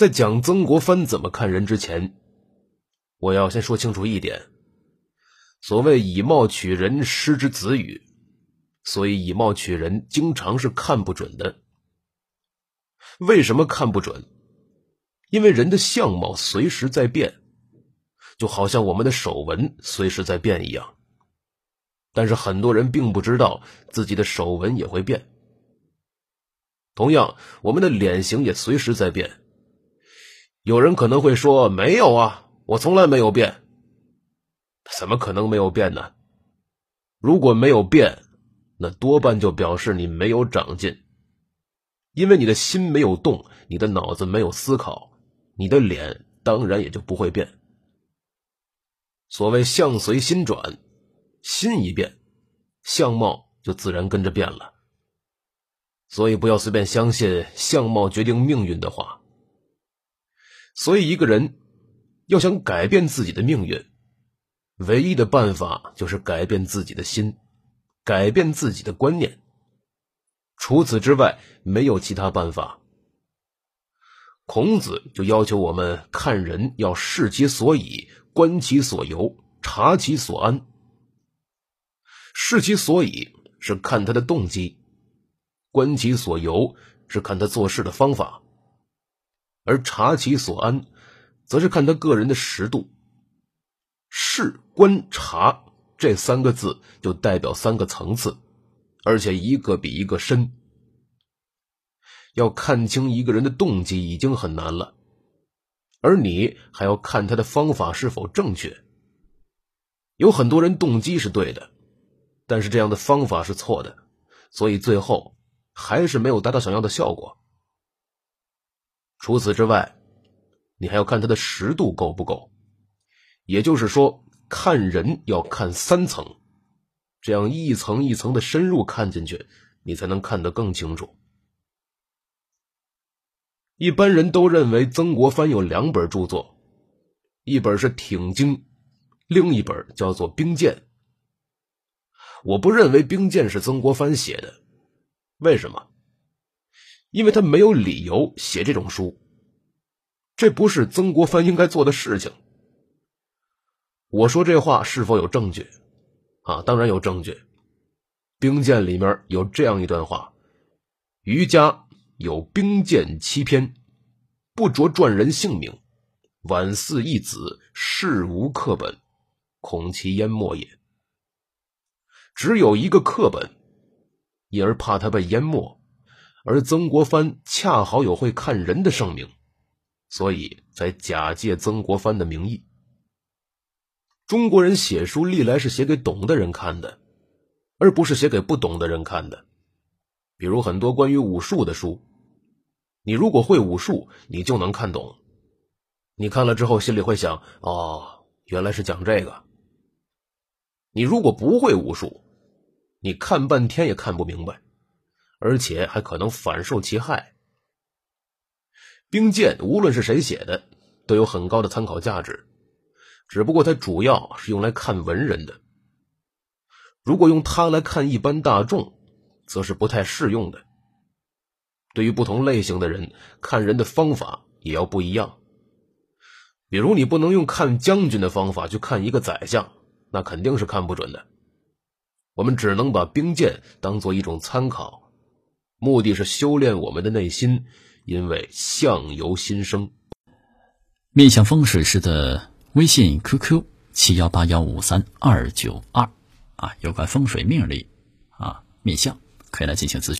在讲曾国藩怎么看人之前，我要先说清楚一点：所谓以貌取人，失之子语。所以以貌取人，经常是看不准的。为什么看不准？因为人的相貌随时在变，就好像我们的手纹随时在变一样。但是很多人并不知道自己的手纹也会变。同样，我们的脸型也随时在变。有人可能会说：“没有啊，我从来没有变。”怎么可能没有变呢？如果没有变，那多半就表示你没有长进，因为你的心没有动，你的脑子没有思考，你的脸当然也就不会变。所谓“相随心转”。心一变，相貌就自然跟着变了。所以不要随便相信“相貌决定命运”的话。所以一个人要想改变自己的命运，唯一的办法就是改变自己的心，改变自己的观念。除此之外，没有其他办法。孔子就要求我们看人要视其所以，观其所由，察其所安。视其所以是看他的动机，观其所由是看他做事的方法，而察其所安，则是看他个人的识度。视、观、察这三个字就代表三个层次，而且一个比一个深。要看清一个人的动机已经很难了，而你还要看他的方法是否正确。有很多人动机是对的。但是这样的方法是错的，所以最后还是没有达到想要的效果。除此之外，你还要看他的实度够不够，也就是说，看人要看三层，这样一层一层的深入看进去，你才能看得更清楚。一般人都认为曾国藩有两本著作，一本是《挺经》，另一本叫做《兵谏》。我不认为《兵谏》是曾国藩写的，为什么？因为他没有理由写这种书，这不是曾国藩应该做的事情。我说这话是否有证据？啊，当然有证据，《兵谏》里面有这样一段话：余家有兵谏七篇，不着传人姓名，晚嗣一子，事无课本，恐其淹没也。只有一个课本，因而怕他被淹没，而曾国藩恰好有会看人的盛名，所以才假借曾国藩的名义。中国人写书历来是写给懂的人看的，而不是写给不懂的人看的。比如很多关于武术的书，你如果会武术，你就能看懂。你看了之后，心里会想：哦，原来是讲这个。你如果不会武术，你看半天也看不明白，而且还可能反受其害。兵谏无论是谁写的，都有很高的参考价值，只不过它主要是用来看文人的。如果用它来看一般大众，则是不太适用的。对于不同类型的人，看人的方法也要不一样。比如，你不能用看将军的方法去看一个宰相，那肯定是看不准的。我们只能把兵谏当做一种参考，目的是修炼我们的内心，因为相由心生。面向风水师的微信 QQ 七幺八幺五三二九二啊，有关风水命理啊面相可以来进行咨询。